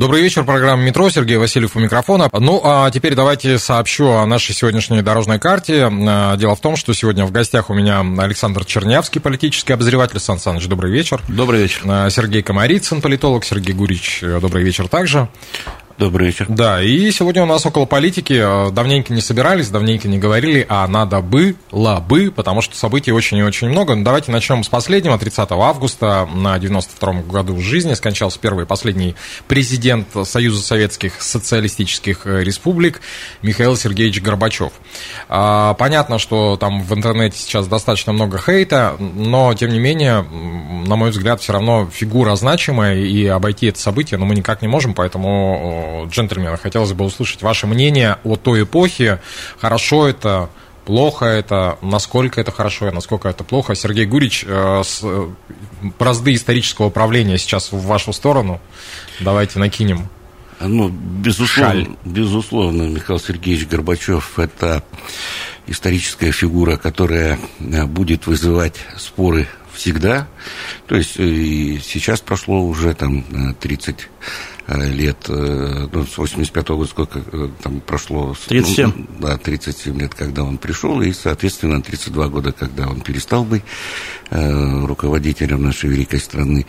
Добрый вечер, программа «Метро», Сергей Васильев у микрофона. Ну, а теперь давайте сообщу о нашей сегодняшней дорожной карте. А, дело в том, что сегодня в гостях у меня Александр Чернявский, политический обозреватель. Сан Саныч, добрый вечер. Добрый вечер. А, Сергей Комарицын, политолог. Сергей Гурич, добрый вечер также. Добрый вечер. Да, и сегодня у нас около политики. Давненько не собирались, давненько не говорили, а надо бы, потому что событий очень и очень много. Ну, давайте начнем с последнего. 30 августа на 92-м году жизни скончался первый и последний президент Союза Советских Социалистических Республик Михаил Сергеевич Горбачев. А, понятно, что там в интернете сейчас достаточно много хейта, но, тем не менее, на мой взгляд, все равно фигура значимая, и обойти это событие ну, мы никак не можем, поэтому джентльмены, хотелось бы услышать ваше мнение о той эпохе. Хорошо это, плохо это, насколько это хорошо насколько это плохо. Сергей Гурич, э, с, э, бразды исторического управления сейчас в вашу сторону. Давайте накинем. Ну, безусловно, Шаль. безусловно, Михаил Сергеевич Горбачев – это историческая фигура, которая э, будет вызывать споры всегда. То есть сейчас прошло уже там 30 Э, лет, э, ну, с 85 -го года сколько э, там прошло? 37. Ну, да, 37 лет, когда он пришел, и, соответственно, 32 года, когда он перестал быть э, руководителем нашей великой страны.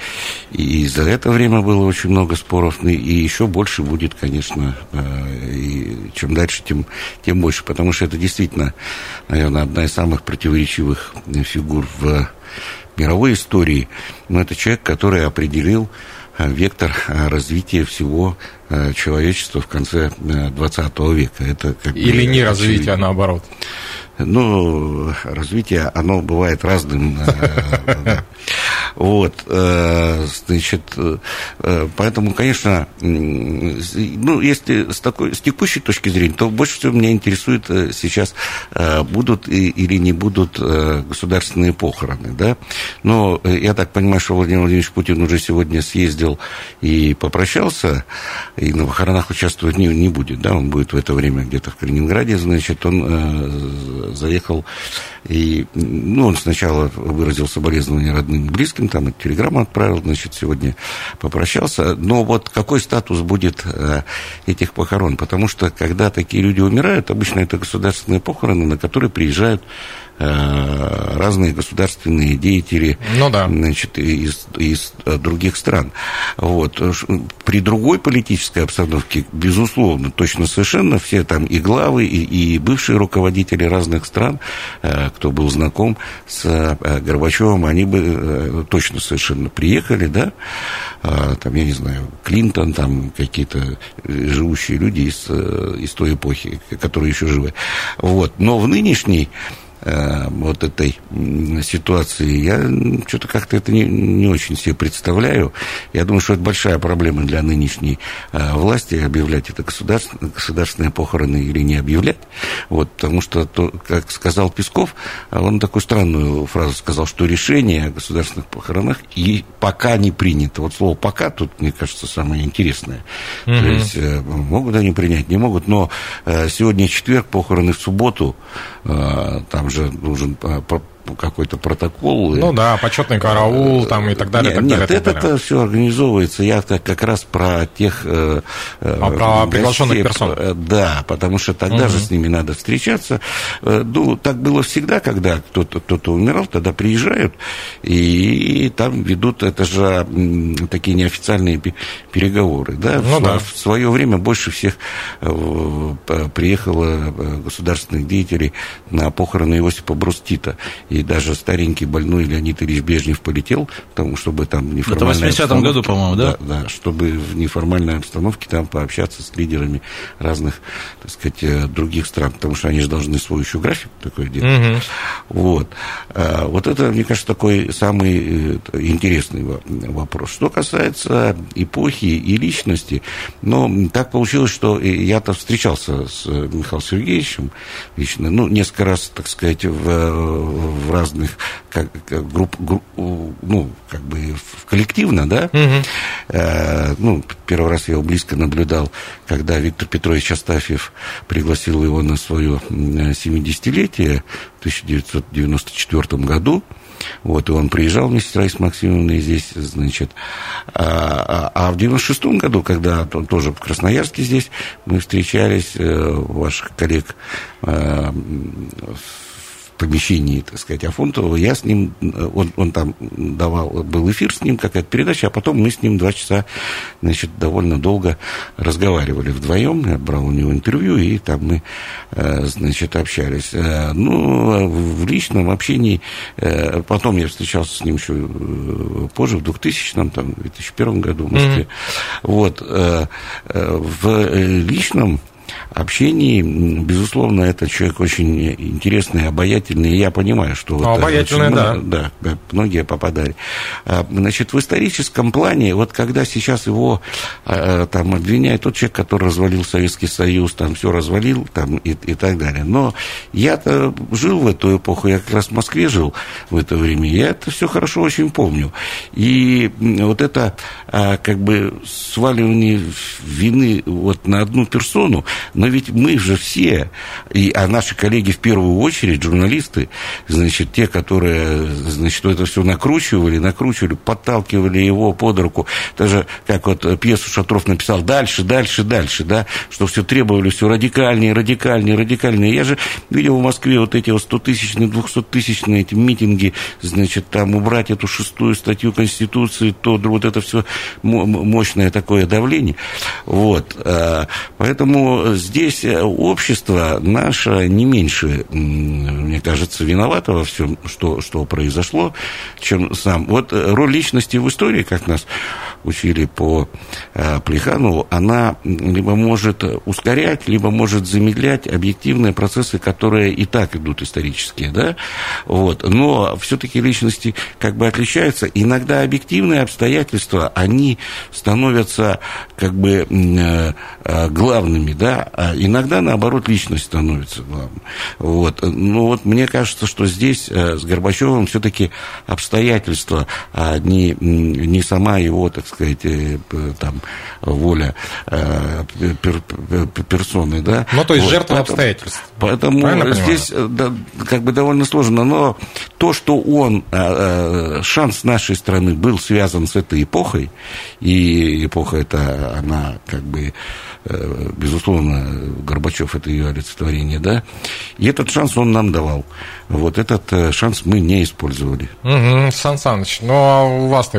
И за это время было очень много споров, и еще больше будет, конечно, э, и чем дальше, тем, тем больше, потому что это действительно, наверное, одна из самых противоречивых фигур в мировой истории, но это человек, который определил Э, вектор э, развития всего э, человечества в конце 20 века. Это как Или бы, не развитие, а наоборот. Ну, развитие, оно бывает разным. Вот, э, значит, э, поэтому, конечно, ну, если с такой, с текущей точки зрения, то больше всего меня интересует э, сейчас, будут или не будут государственные похороны, да. Но я так понимаю, что Владимир Владимирович Путин уже сегодня съездил и попрощался, и на похоронах участвовать не, не будет, да, он будет в это время где-то в Калининграде, значит, он заехал и, ну, он сначала выразил соболезнования родным и близким, там и телеграмму отправил, значит, сегодня попрощался. Но вот какой статус будет э, этих похорон? Потому что, когда такие люди умирают, обычно это государственные похороны, на которые приезжают разные государственные деятели ну, да. значит, из, из других стран. Вот. При другой политической обстановке, безусловно, точно совершенно все там и главы, и, и бывшие руководители разных стран, э, кто был знаком с э, Горбачевым, они бы точно совершенно приехали, да, там, я не знаю, Клинтон, там какие-то живущие люди из, из той эпохи, которые еще живы. Вот. Но в нынешней Э, вот этой ситуации, я что-то как-то это не, не очень себе представляю. Я думаю, что это большая проблема для нынешней э, власти, объявлять это государственные, государственные похороны или не объявлять. Вот, потому что, то, как сказал Песков, он такую странную фразу сказал, что решение о государственных похоронах и пока не принято. Вот слово «пока» тут, мне кажется, самое интересное. Угу. То есть, э, могут они принять, не могут, но сегодня четверг, похороны в субботу, там же нужен а, какой-то протокол. Ну да, почетный караул там и так далее. Нет, так далее, нет так это все организовывается. Я как, как раз про тех... Э, э а про приглашенных персон. Э, да, потому что тогда угу. же с ними надо встречаться. Ну, так было всегда, когда кто-то кто умирал, тогда приезжают и, и там ведут, это же такие неофициальные переговоры. Да? Ну, в, да. в свое время больше всех приехало государственных деятелей на похороны Иосипа Брустита. И даже старенький больной Леонид Ильич Брежнев полетел, потому чтобы там неформальной Это в 80-м году, по-моему, да? Да, да, чтобы в неформальной обстановке там пообщаться с лидерами разных, так сказать, э, других стран, потому что они же должны свой еще график такой делать. Угу. Вот. А, вот это, мне кажется, такой самый э, интересный вопрос. Что касается эпохи и личности, но так получилось, что я-то встречался с Михаилом Сергеевичем лично, ну, несколько раз, так сказать, в, в разных как, как групп, групп, ну, как бы коллективно, да. Угу. Э, ну, первый раз я его близко наблюдал, когда Виктор Петрович Астафьев пригласил его на свое 70-летие в 1994 году. Вот, и он приезжал вместе с Раисой Максимовной здесь, значит. А, а, а в 96-м году, когда он тоже в Красноярске здесь, мы встречались, э, ваших коллег э, помещении, так сказать, Афонтова, я с ним, он, он там давал, был эфир с ним, какая-то передача, а потом мы с ним два часа, значит, довольно долго разговаривали вдвоем, я брал у него интервью, и там мы, э, значит, общались. Э, ну, в личном общении, э, потом я встречался с ним еще позже, в 2000-м, там, 2001 году в Москве. Mm-hmm. Вот, в личном общении, безусловно, этот человек очень интересный, обаятельный, и я понимаю, что... Ну, обаятельный, да. Да, многие попадали. А, значит, в историческом плане, вот когда сейчас его а, там обвиняют, тот человек, который развалил Советский Союз, там все развалил, там и, и так далее. Но я-то жил в эту эпоху, я как раз в Москве жил в это время, я это все хорошо очень помню. И вот это а, как бы сваливание вины вот на одну персону, но ведь мы же все, и, а наши коллеги в первую очередь, журналисты, значит, те, которые, значит, это все накручивали, накручивали, подталкивали его под руку. Даже, как вот пьесу Шатров написал, дальше, дальше, дальше, да, что все требовали все радикальнее, радикальнее, радикальнее. Я же видел в Москве вот эти вот 100-тысячные, 200-тысячные эти митинги, значит, там убрать эту шестую статью Конституции, то вот это все мощное такое давление. Вот. А, поэтому здесь э, общество наше не меньше, мне кажется, виновато во всем, что, что произошло, чем сам. Вот э, роль личности в истории, как нас учили по э, Плеханову, она либо может ускорять, либо может замедлять объективные процессы, которые и так идут исторические, да, вот, но все-таки личности как бы отличаются. Иногда объективные обстоятельства, они становятся как бы главными, да, а иногда, наоборот, личность становится главным. Вот. Ну, вот мне кажется, что здесь э, с Горбачевым все-таки обстоятельства, а не, не сама его, так сказать, э, там, воля э, пер, персоны, да. Ну, то есть вот. жертва поэтому, обстоятельств. Поэтому здесь да, как бы довольно сложно, но то, что он, шанс нашей страны был связан с этой эпохой, и эпоха эта, она как бы безусловно, Горбачев это ее олицетворение, да, и этот шанс он нам давал. Вот этот э, шанс мы не использовали. Угу, Сан Саныч, ну а у вас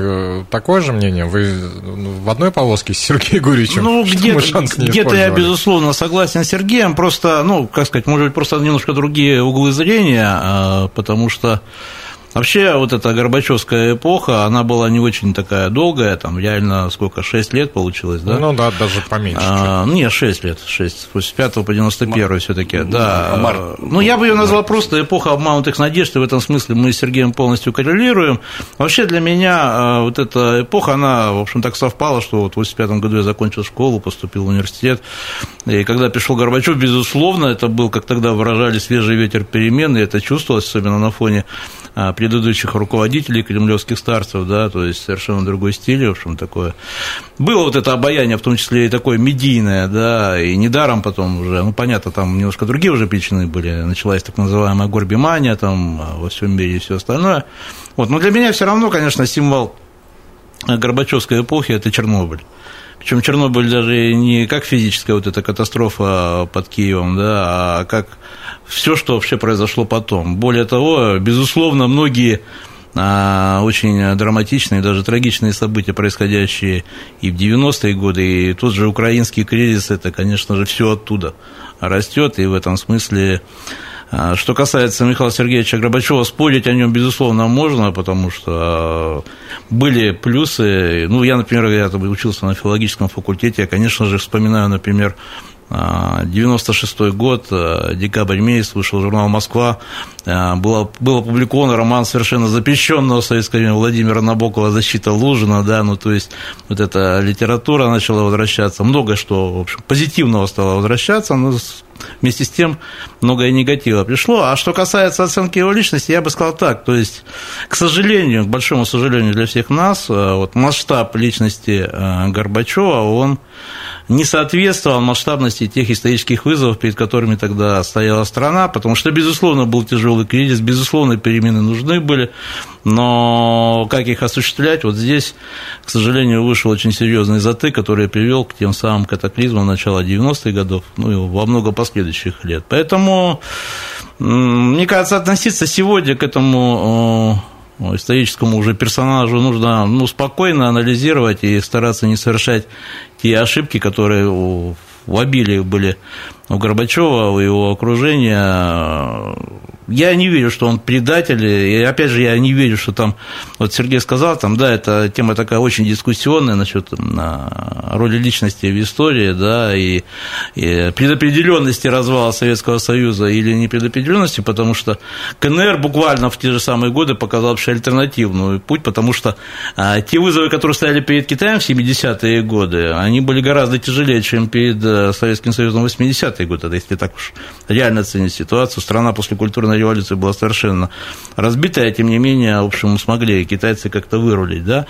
такое же мнение? Вы ну, в одной полоске с Сергеем Гурьевичем? Ну, где-то, где я, безусловно, согласен с Сергеем, просто, ну, как сказать, может быть, просто немножко другие углы зрения, а, потому что Вообще, вот эта Горбачевская эпоха, она была не очень такая долгая, там реально сколько, 6 лет получилось, да? Ну да, даже поменьше. А, ну, нет, 6 лет, 6, с 55 по 91 все-таки, да. Март. Ну, я бы ее назвал просто эпоха обманутых надежд, и в этом смысле мы с Сергеем полностью коррелируем. Вообще, для меня а, вот эта эпоха, она, в общем, так совпала, что вот в 85 году я закончил школу, поступил в университет, и когда пришел Горбачев, безусловно, это был, как тогда выражали, свежий ветер перемен, и это чувствовалось, особенно на фоне а, предыдущих руководителей кремлевских старцев, да, то есть совершенно другой стиль, в общем, такое. Было вот это обаяние, в том числе и такое медийное, да, и недаром потом уже, ну, понятно, там немножко другие уже причины были, началась так называемая горбимания там а, во всем мире и все остальное. Вот, но для меня все равно, конечно, символ Горбачевской эпохи – это Чернобыль. Причем Чернобыль даже не как физическая вот эта катастрофа под Киевом, да, а как все, что вообще произошло потом. Более того, безусловно, многие а, очень драматичные, даже трагичные события, происходящие и в 90-е годы, и тот же украинский кризис, это, конечно же, все оттуда растет, и в этом смысле что касается Михаила Сергеевича Горбачева, спорить о нем, безусловно, можно, потому что были плюсы. Ну, я, например, я учился на филологическом факультете, я, конечно же, вспоминаю, например, 96 год, декабрь месяц, вышел журнал «Москва», был, был опубликован роман совершенно запрещенного в советское время Владимира Набокова «Защита Лужина», да, ну, то есть вот эта литература начала возвращаться, многое что, в общем, позитивного стало возвращаться, но вместе с тем многое негатива пришло. А что касается оценки его личности, я бы сказал так, то есть, к сожалению, к большому сожалению для всех нас, вот масштаб личности Горбачева, он не соответствовал масштабности тех исторических вызовов, перед которыми тогда стояла страна, потому что, безусловно, был тяжелый кризис, безусловно, перемены нужны были, но как их осуществлять, вот здесь, к сожалению, вышел очень серьезный затык, который привел к тем самым катаклизмам начала 90-х годов, ну и во много последующих лет. Поэтому, мне кажется, относиться сегодня к этому историческому уже персонажу нужно ну, спокойно анализировать и стараться не совершать те ошибки, которые в обилии были у Горбачева, у его окружения. Я не верю, что он предатель, и опять же, я не верю, что там, вот Сергей сказал, там, да, эта тема такая очень дискуссионная насчет роли личности в истории, да, и, и предопределенности развала Советского Союза или не предопределенности, потому что КНР буквально в те же самые годы показал вообще альтернативный путь, потому что а, те вызовы, которые стояли перед Китаем в 70-е годы, они были гораздо тяжелее, чем перед э, Советским Союзом в 80-е годы, если так уж реально оценить ситуацию. Страна после культурной революции была совершенно разбитая, тем не менее, в общем, смогли китайцы как-то вырулить, да.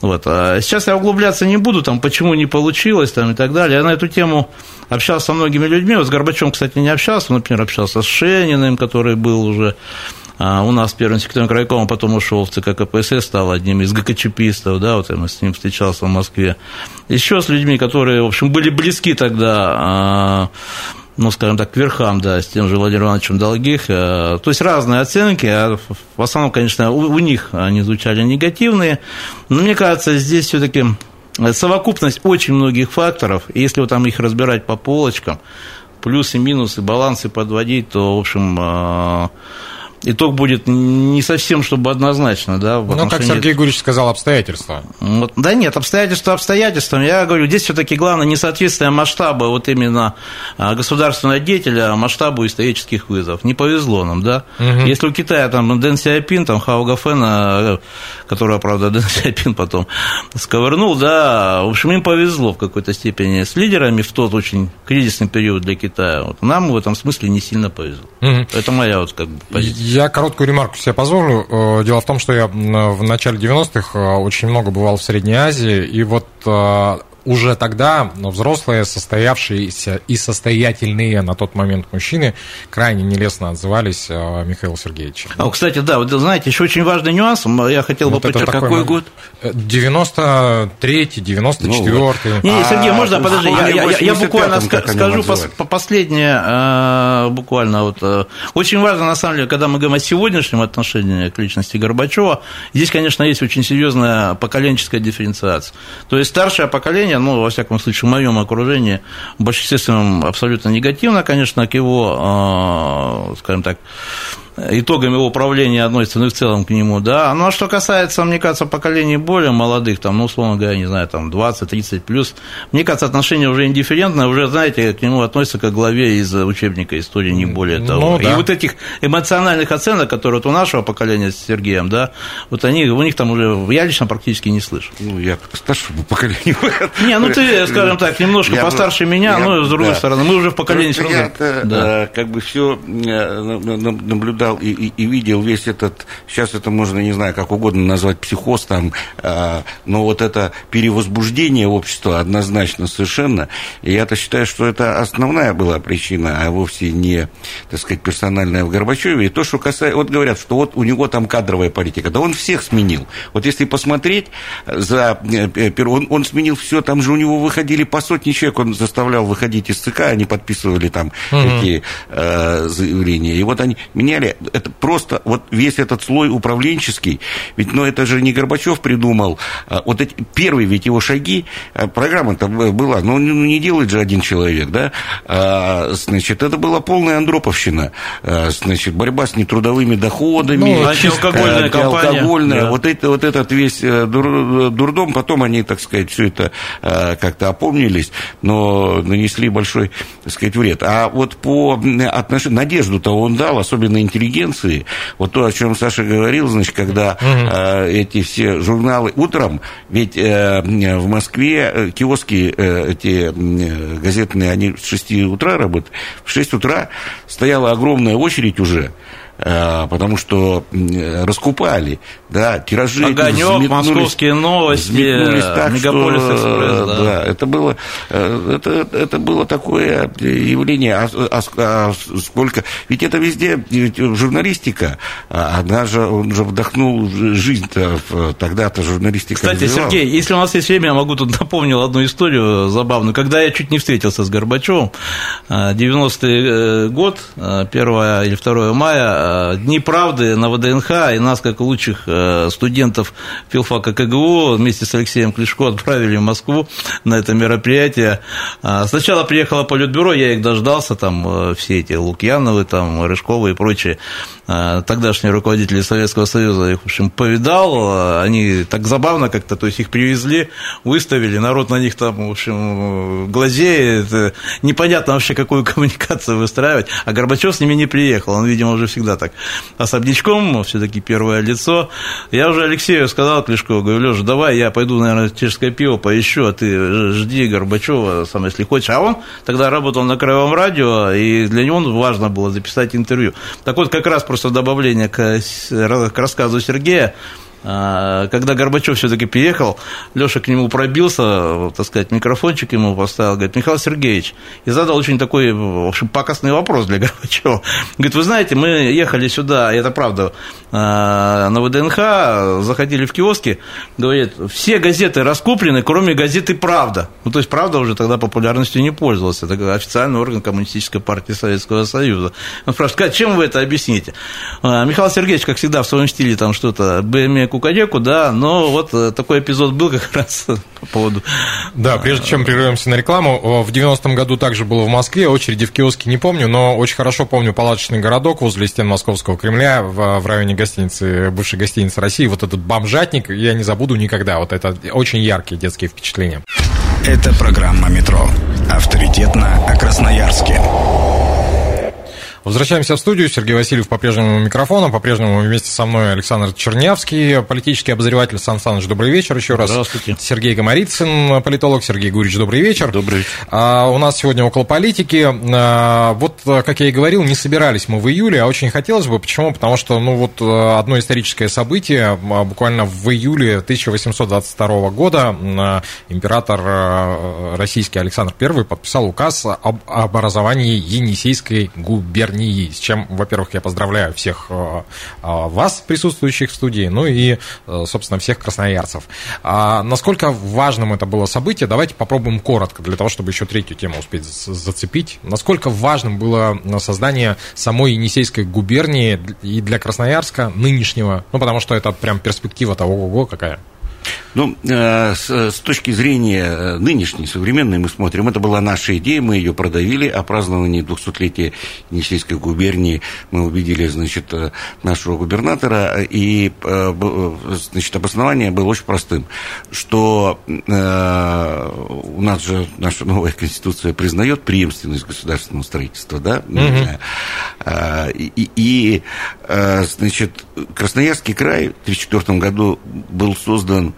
Вот. А сейчас я углубляться не буду, там, почему не получилось, там, и так далее. Я на эту тему общался со многими людьми, вот с Горбачевым, кстати, не общался, например, общался с Шениным, который был уже а, у нас первым секретарем крайкома, потом ушел в ЦК КПСС, стал одним из ГКЧПистов, да, вот я с ним встречался в Москве. Еще с людьми, которые, в общем, были близки тогда а, ну, скажем так, к верхам, да, с тем же Владимиром Ивановичем Долгих. Э, то есть разные оценки, а в основном, конечно, у, у них они звучали негативные, но мне кажется, здесь все-таки совокупность очень многих факторов, и если вот там их разбирать по полочкам, плюсы, минусы, балансы подводить, то, в общем, итог будет не совсем, чтобы однозначно, да. Ну, как Сергей Гурьевич сказал, обстоятельства. Вот, да нет, обстоятельства обстоятельствам. Я говорю, здесь все-таки главное несоответствие масштаба вот именно а, государственного деятеля масштабу исторических вызовов. Не повезло нам, да. Угу. Если у Китая там Дэн Сяопин, там Хао Гафена, которого, правда, Дэн Сяопин потом сковырнул, да, в общем, им повезло в какой-то степени с лидерами в тот очень кризисный период для Китая. Вот нам в этом смысле не сильно повезло. Угу. Это моя вот как бы позиция. Я короткую ремарку себе позволю. Э, дело в том, что я в начале 90-х э, очень много бывал в Средней Азии, и вот э, уже тогда взрослые, состоявшиеся и состоятельные на тот момент мужчины крайне нелестно отзывались о Михаиле Сергеевиче. А, кстати, да, вот знаете, еще очень важный нюанс, я хотел вот бы подчеркнуть. Какой год? 93-й, 94-й. Ну, вот. Не, не, Сергей, а, можно, подожди, я, я, я буквально скажу по последнее, э, буквально вот. Э, очень важно, на самом деле, когда мы говорим о сегодняшнем отношении к личности Горбачева, здесь, конечно, есть очень серьезная поколенческая дифференциация. То есть старшее поколение ну, во всяком случае, в моем окружении, в большинстве абсолютно негативно, конечно, к его, а, скажем так, итогами его управления относится, ну и в целом к нему, да. Ну, а что касается, мне кажется, поколений более молодых, там, ну, условно говоря, не знаю, там, 20-30 плюс, мне кажется, отношение уже индифферентное, уже, знаете, к нему относятся как к главе из учебника истории, не более ну того. Ну, да. И вот этих эмоциональных оценок, которые вот у нашего поколения с Сергеем, да, вот они, у них там уже, я лично практически не слышу. Ну, я старшему поколению. Не, ну ты, скажем так, немножко я, постарше меня, я, но с другой да. стороны, мы уже в поколении все равно. Я да. как бы все э, наблюдал наблюдал и, и, и видел весь этот, сейчас это можно, не знаю, как угодно назвать, психоз там, э, но вот это перевозбуждение общества однозначно совершенно. И я-то считаю, что это основная была причина, а вовсе не, так сказать, персональная в Горбачеве. И то, что касается, вот говорят, что вот у него там кадровая политика, да он всех сменил. Вот если посмотреть за, э, он, он сменил все, там же у него выходили по сотни человек, он заставлял выходить из ЦК, они подписывали там угу. эти э, заявления. И вот они меняли, Это просто вот весь этот слой управленческий, ведь, ну, это же не Горбачев придумал, а вот эти первые ведь его шаги, а программа-то была, ну, не делает же один человек, да, а, значит, это была полная андроповщина, а, значит, борьба с нетрудовыми доходами, ну, антиалкогольная антиалкогольная, да. вот, это, вот этот весь э, дур, дурдом, потом они, так сказать, все это а, как-то опомнились, но нанесли большой, так сказать, вред. А вот по отношению, надежду-то он дал, особенно интеллигенции, вот то, о чем Саша говорил, значит, когда угу. эти все журналы утром, ведь э, в Москве э, киоски эти газетные, они с 6 утра работают, в 6 утра стояла огромная очередь уже, Э, потому что раскупали, да, тиражи Огонек, московские новости, так, Мегаполис что, Экспресс, да. да. это было, э, это, это было такое явление, а, а, а сколько, ведь это везде, ведь журналистика, а, она же, он же вдохнул жизнь-то, тогда-то журналистика Кстати, развивалась. Сергей, если у нас есть время, я могу тут напомнить одну историю забавную, когда я чуть не встретился с Горбачевым, 90-й э, год, 1 или 2 мая, Э, Дни правды на ВДНХ, и нас, как лучших э, студентов филфака КГУ, вместе с Алексеем Клишко отправили в Москву на это мероприятие. А, сначала приехало Политбюро, я их дождался, там э, все эти Лукьяновы, там, Рыжковы и прочие тогдашние руководители Советского Союза, их, в общем, повидал, они так забавно как-то, то есть их привезли, выставили, народ на них там, в общем, глазеет, непонятно вообще, какую коммуникацию выстраивать, а Горбачев с ними не приехал, он, видимо, уже всегда так особнячком, все-таки первое лицо. Я уже Алексею сказал Клешко, говорю, Леша, давай я пойду, наверное, чешское пиво поищу, а ты жди Горбачева, сам, если хочешь. А он тогда работал на Краевом радио, и для него важно было записать интервью. Так вот, как раз просто добавление к, к рассказу Сергея, когда Горбачев все-таки приехал, Леша к нему пробился, так сказать, микрофончик ему поставил, говорит, Михаил Сергеевич, и задал очень такой, в общем, пакостный вопрос для Горбачева. Говорит, вы знаете, мы ехали сюда, и это правда, а, на ВДНХ, заходили в киоски, говорит, все газеты раскуплены, кроме газеты «Правда». Ну, то есть «Правда» уже тогда популярностью не пользовался, это официальный орган Коммунистической партии Советского Союза. Он спрашивает, чем вы это объясните? А, Михаил Сергеевич, как всегда, в своем стиле там что-то, БМЕ кукареку, да, но вот э, такой эпизод был как раз по поводу... Да, прежде чем прервемся на рекламу, в 90-м году также было в Москве, очереди в киоске не помню, но очень хорошо помню палаточный городок возле стен Московского Кремля в, в районе гостиницы, бывшей гостиницы России, вот этот бомжатник, я не забуду никогда, вот это очень яркие детские впечатления. Это программа «Метро». Авторитетно о Красноярске. Возвращаемся в студию. Сергей Васильев по-прежнему микрофона. По-прежнему вместе со мной Александр Чернявский, политический обозреватель Сан Саныч. Добрый вечер еще раз. Здравствуйте. Сергей Гамарицын, политолог. Сергей Гурич, добрый вечер. Добрый вечер. А, у нас сегодня около политики. А, вот, как я и говорил, не собирались мы в июле, а очень хотелось бы. Почему? Потому что, ну, вот одно историческое событие. А, буквально в июле 1822 года император российский Александр I подписал указ об образовании Енисейской губернии Вернии, с чем, во-первых, я поздравляю всех э, э, вас, присутствующих в студии, ну и, э, собственно, всех красноярцев. А насколько важным это было событие, давайте попробуем коротко, для того, чтобы еще третью тему успеть зацепить. Насколько важным было создание самой Енисейской губернии и для Красноярска нынешнего, ну, потому что это прям перспектива того, ого, какая. Ну, э, с, точки зрения э, нынешней, современной, мы смотрим, это была наша идея, мы ее продавили, о праздновании 200-летия Енисейской губернии мы увидели, значит, э, нашего губернатора, и, значит, обоснование было очень простым, что у нас же наша новая конституция признает преемственность государственного строительства, да, угу. и, и, значит, Красноярский край в 1934 году был создан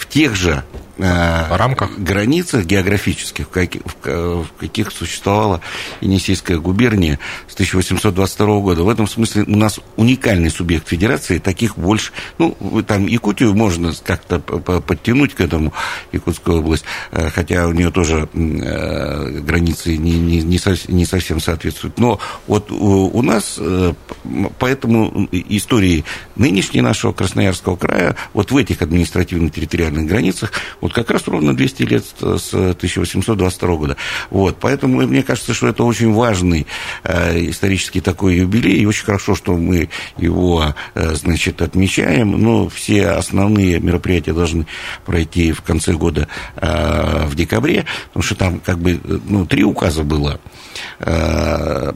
в тех же Э, рамках границах географических, в каких, в каких существовала Енисейская губерния с 1822 года. В этом смысле у нас уникальный субъект федерации, таких больше, ну, там Якутию можно как-то подтянуть к этому, Якутскую область, э, хотя у нее тоже э, границы не, не, не совсем соответствуют. Но вот у нас, поэтому истории нынешней нашего Красноярского края, вот в этих административно-территориальных территориальных границах, вот как раз ровно 200 лет с 1822 года. Вот, поэтому мне кажется, что это очень важный э, исторический такой юбилей, и очень хорошо, что мы его, э, значит, отмечаем, но все основные мероприятия должны пройти в конце года э, в декабре, потому что там как бы, ну, три указа было э,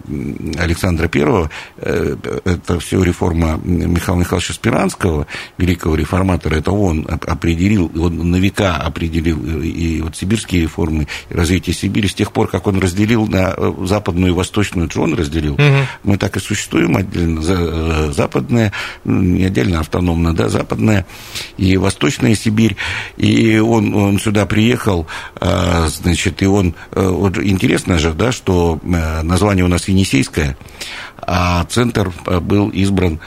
Александра Первого, э, это все реформа Михаила Михайловича Спиранского, великого реформатора, это он определил, он на века определил и вот сибирские реформы, и развитие Сибири, с тех пор, как он разделил на западную и восточную, он разделил, угу. мы так и существуем отдельно, западная, не отдельно, автономно, да, западная и восточная Сибирь, и он, он сюда приехал, значит, и он, вот интересно же, да, что название у нас Енисейское, а центр был избран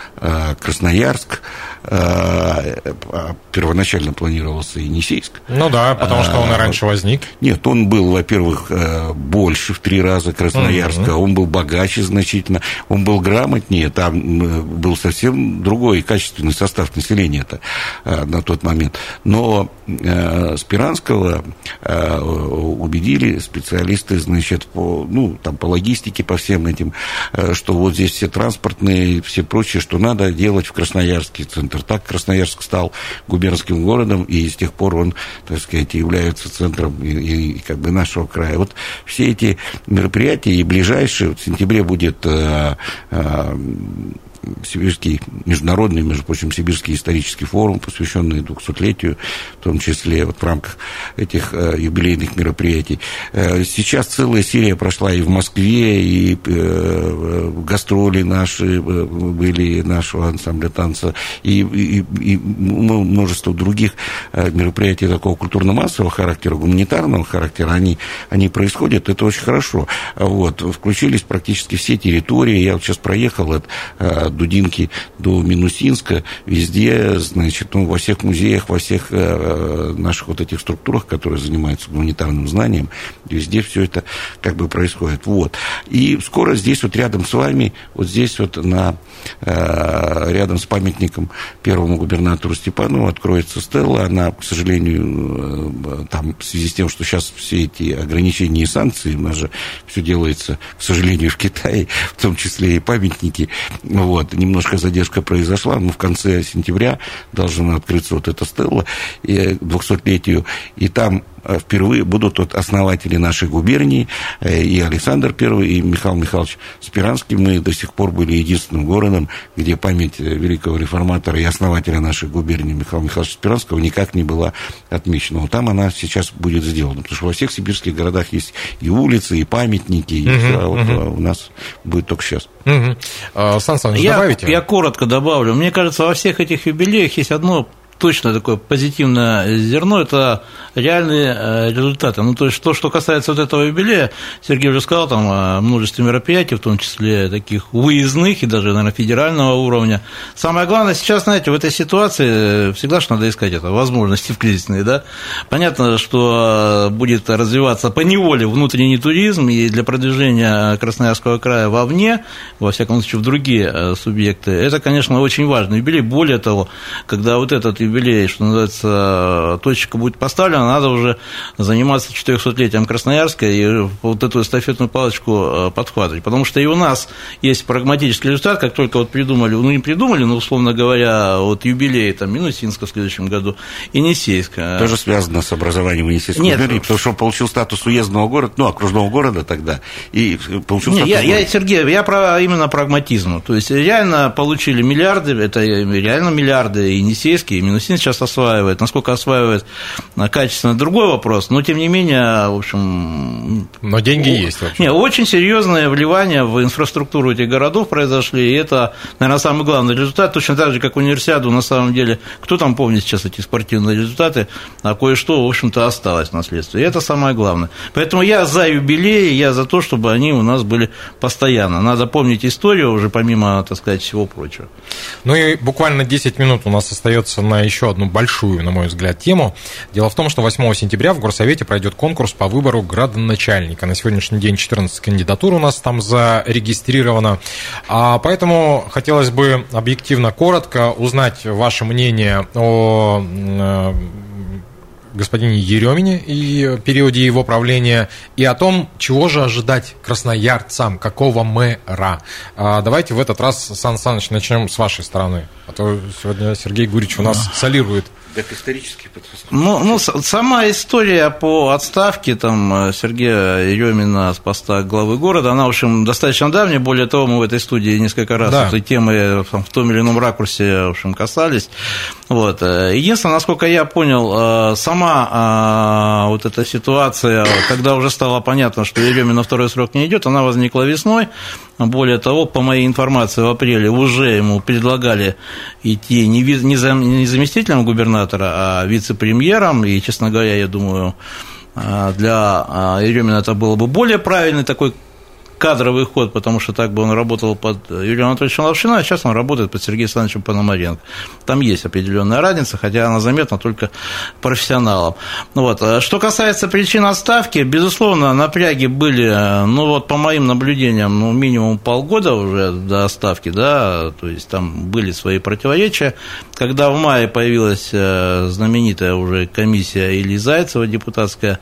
Красноярск, Э, первоначально планировался Енисейск. Ну да, потому что он и раньше возник. Нет, он был, во-первых, э, больше в три раза Красноярска, он был богаче значительно, он был грамотнее, там э, был совсем другой качественный состав населения -то, на тот момент. Но Спиранского убедили специалисты, значит, по, ну, там, по логистике, по всем этим, что вот здесь все транспортные, все прочее, что надо делать в Красноярске центр центр. Так Красноярск стал губернским городом, и с тех пор он, так сказать, является центром и, и как бы нашего края. Вот все эти мероприятия и ближайшие, в сентябре будет э, э, Сибирский международный, между прочим, Сибирский исторический форум, посвященный 200-летию, в том числе вот в рамках этих э, юбилейных мероприятий. Э, сейчас целая серия прошла и в Москве, и э, гастроли наши были, нашего ансамбля танца, и, и, и множество других мероприятий такого культурно-массового характера, гуманитарного характера, они, они происходят, это очень хорошо. Вот, включились практически все территории, я вот сейчас проехал от Дудинки до Минусинска, везде, значит, ну, во всех музеях, во всех э, наших вот этих структурах, которые занимаются гуманитарным знанием, везде все это как бы происходит. Вот. И скоро здесь вот рядом с вами, вот здесь вот на, э, рядом с памятником первому губернатору Степанову откроется стелла, она, к сожалению, э, там в связи с тем, что сейчас все эти ограничения и санкции, у нас же все делается, к сожалению, в Китае, в том числе и памятники, вот, вот, немножко задержка произошла, но в конце сентября должна открыться вот эта стелла 200-летию, и там впервые будут вот основатели нашей губернии, э, и Александр I, и Михаил Михайлович Спиранский. Мы до сих пор были единственным городом, где память великого реформатора и основателя нашей губернии Михаила Михайловича Спиранского никак не была отмечена. Вот там она сейчас будет сделана, потому что во всех сибирских городах есть и улицы, и памятники, и угу, все, а вот угу. у нас будет только сейчас. Угу. Сан Саныч, я, добавите? Я коротко добавлю. Мне кажется, во всех этих юбилеях есть одно точно такое позитивное зерно – это реальные э, результаты. Ну, то есть, то, что касается вот этого юбилея, Сергей уже сказал, там о множестве мероприятий, в том числе таких выездных и даже, наверное, федерального уровня. Самое главное сейчас, знаете, в этой ситуации всегда же надо искать это, возможности в кризисные, да. Понятно, что будет развиваться по неволе внутренний туризм, и для продвижения Красноярского края вовне, во всяком случае, в другие э, субъекты, это, конечно, очень важный юбилей. Более того, когда вот этот юбилей, что называется, точка будет поставлена, надо уже заниматься 400-летием Красноярска и вот эту эстафетную палочку э, подхватывать. Потому что и у нас есть прагматический результат, как только вот придумали, ну не придумали, но, условно говоря, вот юбилей там Минусинска в следующем году, и Енисейска. Тоже связано с образованием Енисейской Нет, губернии, потому что он получил статус уездного города, ну, окружного города тогда, и получил Нет, статус я, я, Сергей, я про именно прагматизм. То есть реально получили миллиарды, это реально миллиарды, и Енисейский, и Минусин сейчас осваивает. Насколько осваивает качество качественно, другой вопрос, но тем не менее, в общем... Но деньги есть вообще. Не, очень серьезное вливание в инфраструктуру этих городов произошли, и это, наверное, самый главный результат, точно так же, как универсиаду, на самом деле, кто там помнит сейчас эти спортивные результаты, а кое-что, в общем-то, осталось в наследстве, и это самое главное. Поэтому я за юбилеи, я за то, чтобы они у нас были постоянно. Надо помнить историю уже, помимо, так сказать, всего прочего. Ну и буквально 10 минут у нас остается на еще одну большую, на мой взгляд, тему. Дело в том, что 8 сентября в Горсовете пройдет конкурс по выбору градоначальника. На сегодняшний день 14 кандидатур у нас там зарегистрировано. А поэтому хотелось бы объективно, коротко узнать ваше мнение о э, господине Еремине и периоде его правления, и о том, чего же ожидать красноярцам, какого мэра. А давайте в этот раз, Сан Саныч, начнем с вашей стороны. А то сегодня Сергей Гурич у нас солирует как исторический Ну, ну, сама история по отставке там, Сергея Еремина с поста главы города, она, в общем, достаточно давняя. Более того, мы в этой студии несколько раз да. этой темы там, в том или ином ракурсе в общем, касались. Вот. Единственное, насколько я понял, э, сама э, вот эта ситуация, когда уже стало понятно, что Еремин на второй срок не идет, она возникла весной. Более того, по моей информации, в апреле уже ему предлагали идти не заместителем губернатора, а вице-премьером. И, честно говоря, я думаю, э, для Еремина это было бы более правильный такой кадровый ход, потому что так бы он работал под Юрием Анатольевичем Лапшиной, а сейчас он работает под Сергеем Александровичем Пономаренко. Там есть определенная разница, хотя она заметна только профессионалам. Ну, вот. Что касается причин отставки, безусловно, напряги были, ну вот по моим наблюдениям, ну, минимум полгода уже до отставки, да, то есть там были свои противоречия. Когда в мае появилась э, знаменитая уже комиссия Ильи Зайцева, депутатская,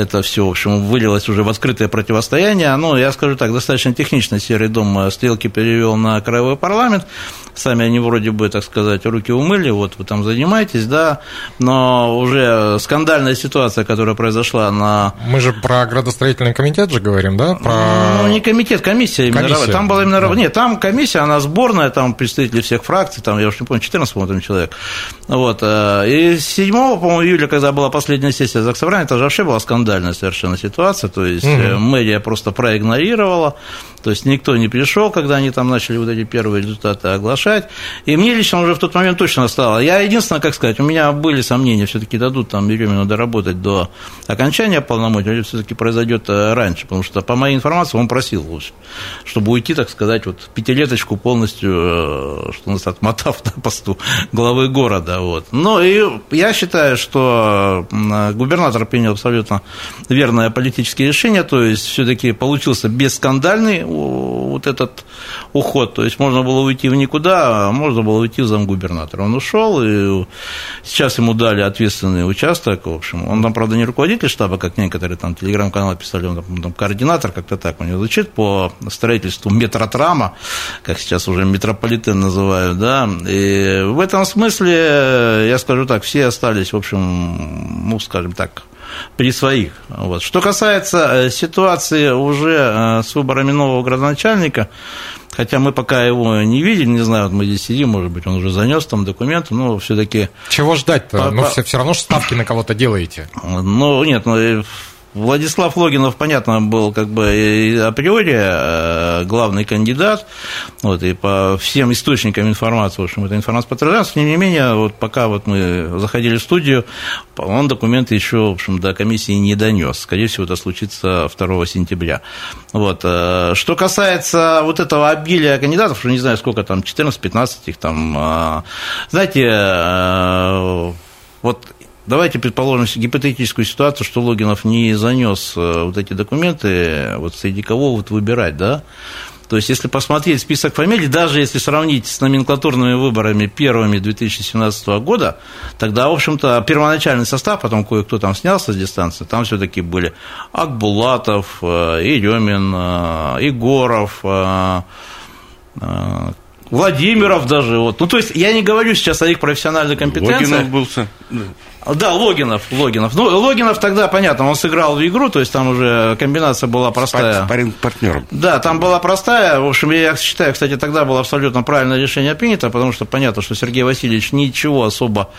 это все, в общем, вылилось уже в открытое противостояние. Ну, я скажу так, достаточно технично Серый дом стрелки перевел на краевой парламент. Сами они вроде бы, так сказать, руки умыли, вот вы там занимаетесь, да, но уже скандальная ситуация, которая произошла на... Мы же про градостроительный комитет же говорим, да? Про... Ну, не комитет, комиссия именно. Комиссия. Там была именно... Да. Нет, там комиссия, она сборная, там представители всех фракций, там, я уж не помню, 14, по-моему, человек. Вот. Э, и 7, по-моему, июля, когда была последняя сессия Заксобрания, это же вообще была скандальная скандальная совершенно ситуация, то есть угу. мэрия просто проигнорировала, то есть никто не пришел, когда они там начали вот эти первые результаты оглашать, и мне лично уже в тот момент точно стало. Я единственное, как сказать, у меня были сомнения, все-таки дадут там Еремину доработать до окончания полномочий, или все-таки произойдет э, раньше, потому что, по моей информации, он просил, чтобы уйти, так сказать, вот пятилеточку полностью, э, что нас отмотав на посту главы города. Вот. Но и я считаю, что губернатор принял абсолютно верное политическое решение, то есть все-таки получился бесскандальный вот этот уход, то есть можно было уйти в никуда, а можно было уйти в замгубернатора. Он ушел, и сейчас ему дали ответственный участок, в общем, он там, правда, не руководитель штаба, как некоторые там телеграм-каналы писали, он там, там координатор, как-то так у него звучит, по строительству метротрама, как сейчас уже метрополитен называют, да, и в этом смысле, я скажу так, все остались, в общем, ну, скажем так, при своих. Вот. Что касается э, ситуации уже э, с выборами нового градоначальника, хотя мы пока его не видели, не знаю, вот мы здесь сидим, может быть, он уже занес там документы, но все-таки... Чего ждать-то? По... Ну, все, все равно ставки на кого-то делаете. Ну, нет, ну, Владислав Логинов, понятно, был как бы априори э, главный кандидат, вот, и по всем источникам информации, в общем, эта информация подтверждается, тем не менее, вот пока вот мы заходили в студию, он документы еще, в общем, до комиссии не донес. Скорее всего, это случится 2 сентября. Вот. Э, что касается вот этого обилия кандидатов, что не знаю, сколько там, 14-15 их там, э, знаете, вот Давайте предположим гипотетическую ситуацию, что Логинов не занес э, вот эти документы, вот среди кого вот выбирать, да? То есть, если посмотреть список фамилий, даже если сравнить с номенклатурными выборами первыми 2017 года, тогда, в общем-то, первоначальный состав, потом кое-кто там снялся с дистанции, там все-таки были Акбулатов, э, Еремин, э, Егоров, Владимиров даже. Вот. Ну, то есть, я не говорю сейчас о их профессиональной компетенции. Логинов был да, Логинов, Логинов. Ну, Логинов тогда, понятно, он сыграл в игру, то есть там уже комбинация была простая. Парень партнером. Да, там была простая. В общем, я считаю, кстати, тогда было абсолютно правильное решение принято, потому что понятно, что Сергей Васильевич ничего особо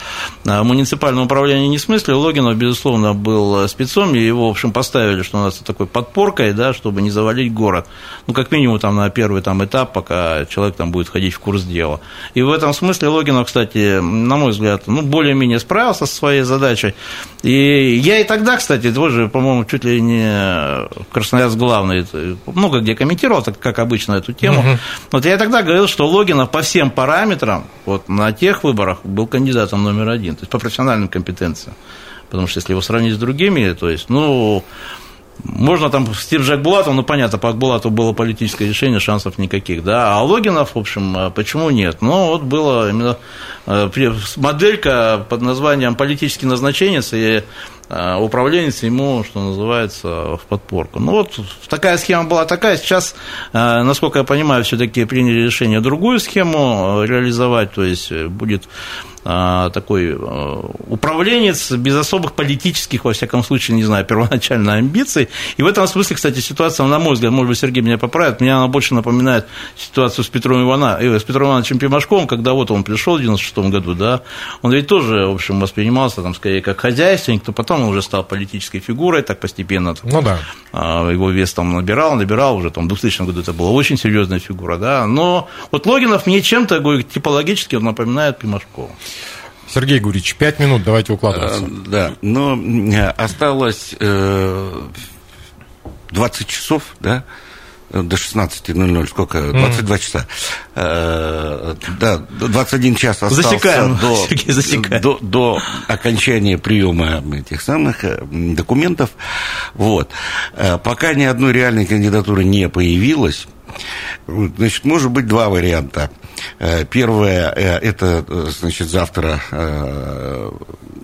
в муниципальном управлении не смыслил. Логинов, безусловно, был спецом, и его, в общем, поставили, что у нас такой подпоркой, да, чтобы не завалить город. Ну, как минимум, там на первый там, этап, пока человек там будет входить в курс дела. И в этом смысле Логинов, кстати, на мой взгляд, ну, более-менее справился со своей своей задачей. И я и тогда, кстати, тоже, по-моему, чуть ли не Красноярск главный, много где комментировал, так, как обычно, эту тему. Угу. Вот я тогда говорил, что Логинов по всем параметрам вот на тех выборах был кандидатом номер один, то есть по профессиональным компетенциям. Потому что если его сравнить с другими, то есть, ну, можно там Стив Жакбулатов, ну понятно, по Акбулату было политическое решение, шансов никаких, да, а Логинов, в общем, а почему нет? Ну, вот было именно э, моделька под названием «Политический назначенец», и управленец ему, что называется, в подпорку. Ну, вот такая схема была такая. Сейчас, э, насколько я понимаю, все-таки приняли решение другую схему реализовать, то есть будет а, такой а, управленец без особых политических, во всяком случае, не знаю, первоначально амбиций. И в этом смысле, кстати, ситуация, на мой взгляд, может быть, Сергей меня поправит, мне она больше напоминает ситуацию с Петром, Ивана, э, с Петром Ивановичем Пимашковым, когда вот он пришел в 96 году, да, он ведь тоже, в общем, воспринимался там скорее как хозяйственник, то потом он уже стал политической фигурой, так постепенно ну, да. А, его вес там набирал, набирал, уже там в 2000 году это была очень серьезная фигура, да, но вот Логинов мне чем-то, говорю, типологически он напоминает Пимашкова. Сергей Гурич, пять минут, давайте укладываться. А, да, но осталось 20 э, часов, да, до 16.00, сколько? 22 mm. часа. Э, да, 21 час остался засекаем, до, Сергей, до, до окончания приема этих самых э, документов. Вот. Пока ни одной реальной кандидатуры не появилось, значит, может быть два варианта. Э, первое, э, это, значит, завтра э,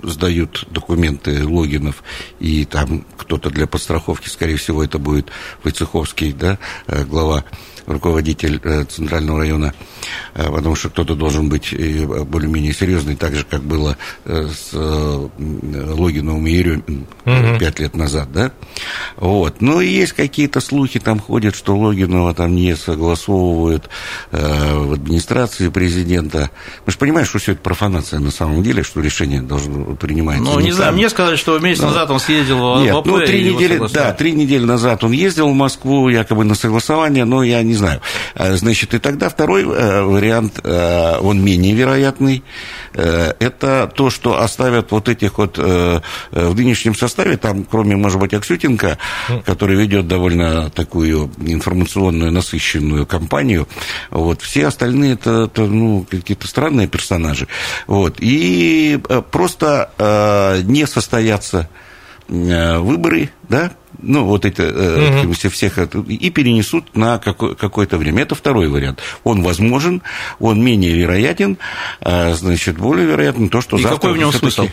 сдают документы логинов, и там кто-то для подстраховки, скорее всего, это будет Войцеховский, да, глава руководитель э, Центрального района, э, потому что кто-то должен быть э, более-менее серьезный, так же, как было с Логиновым и Еремин пять лет назад, да? Вот. Но есть какие-то слухи, там ходят, что Логинова там не согласовывают в администрации президента. Мы же понимаем, что все это профанация на самом деле, что решение должно принимать. Ну, не, не знаю, мне сказали, что месяц Но... назад он съездил в АП ну, три недели, да, три недели назад он ездил в Москву якобы на согласование, но я не знаю. А, значит, и тогда второй э, вариант, э, он менее вероятный, э, это то, что оставят вот этих вот в нынешнем составе, там, кроме, может быть, Аксютенко, который ведет довольно такую информационную, насыщенную кампанию, вот, все остальные это, это ну, какие-то странные персонажи, вот, и просто не состоятся выборы, да, ну, вот это, угу. всех, и перенесут на какое-то время. Это второй вариант. Он возможен, он менее вероятен, а, значит, более вероятен то, что и завтра... какой в нем смысл?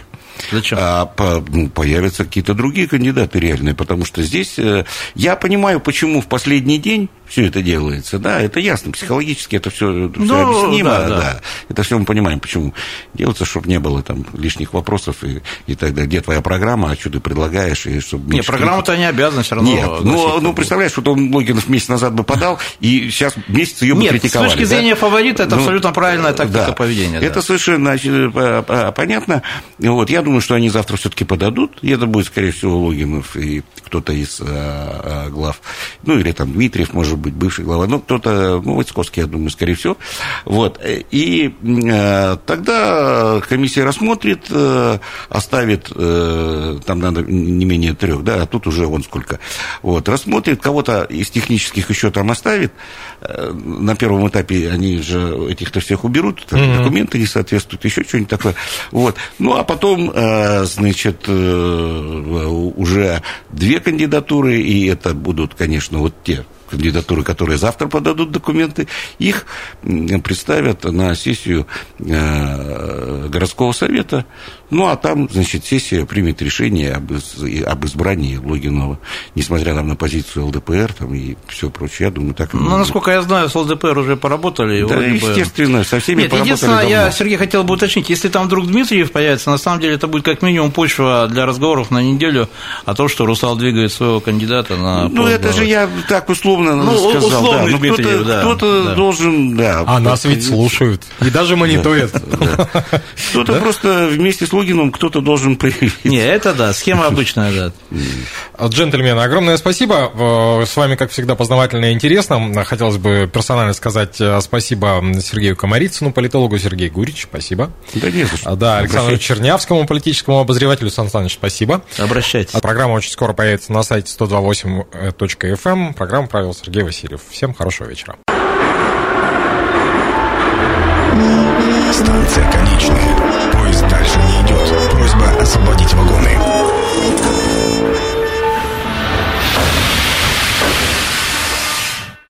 Зачем? А, по, ну, появятся какие-то другие кандидаты реальные, потому что здесь э, я понимаю, почему в последний день все это делается, да, это ясно, психологически это все, ну, объяснимо, да, да. да, это все мы понимаем, почему делается, чтобы не было там лишних вопросов и, и так далее. Где твоя программа, а что ты предлагаешь? И чтобы Нет, программу-то они обязаны все равно. Нет, ну, ну представляешь, вот он Логинов месяц назад бы подал, и сейчас месяц ее бы Нет, критиковали. с точки зрения да? фаворита это ну, абсолютно правильная тактика да, поведения. Это да. совершенно понятно. Вот, я думаю, что они завтра все-таки подадут, и это будет, скорее всего, Логинов и кто-то из а, а, глав, ну, или там Дмитриев, может быть, бывший глава, ну, кто-то, ну, Войцковский, я думаю, скорее всего. Вот, и а, тогда комиссия рассмотрит, а, оставит, а, там надо не менее трех, да, а тут уже вон сколько, вот, рассмотрит, кого-то из технических еще там оставит, на первом этапе они же этих-то всех уберут, mm-hmm. документы не соответствуют, еще что-нибудь такое, вот, ну, а потом, значит, уже две кандидатуры, и это будут, конечно, вот те кандидатуры, которые завтра подадут документы, их представят на сессию э, городского совета. Ну, а там, значит, сессия примет решение об, об избрании Логинова, несмотря там, на позицию ЛДПР там, и все прочее. Я думаю, так... Ну, насколько я знаю, с ЛДПР уже поработали. Да, естественно, со всеми Нет, единственное, давно. я, Сергей, хотел бы уточнить, если там вдруг Дмитриев появится, на самом деле это будет как минимум почва для разговоров на неделю о том, что Русал двигает своего кандидата на... Ну, это же я так условно ну, сказал. Условный да. Дмитриев, кто-то, да, кто-то да. должен, да. А нас ведь слушают. И даже мониторят. Кто-то просто вместе с Логином кто-то должен проявить. Не, это да, схема обычная, да. Джентльмены, огромное спасибо. С вами, как всегда, познавательно и интересно. Хотелось бы персонально сказать спасибо Сергею Комарицыну, политологу Сергею Гурич, спасибо. Да не за что. Да, Александру Чернявскому, политическому обозревателю, Сан Саныч, спасибо. Обращайтесь. Программа очень скоро появится на сайте 128.fm. Программу провел Сергей Васильев. Всем хорошего вечера. Станция конечная. Поезд дальше не идет. Просьба освободить вагоны.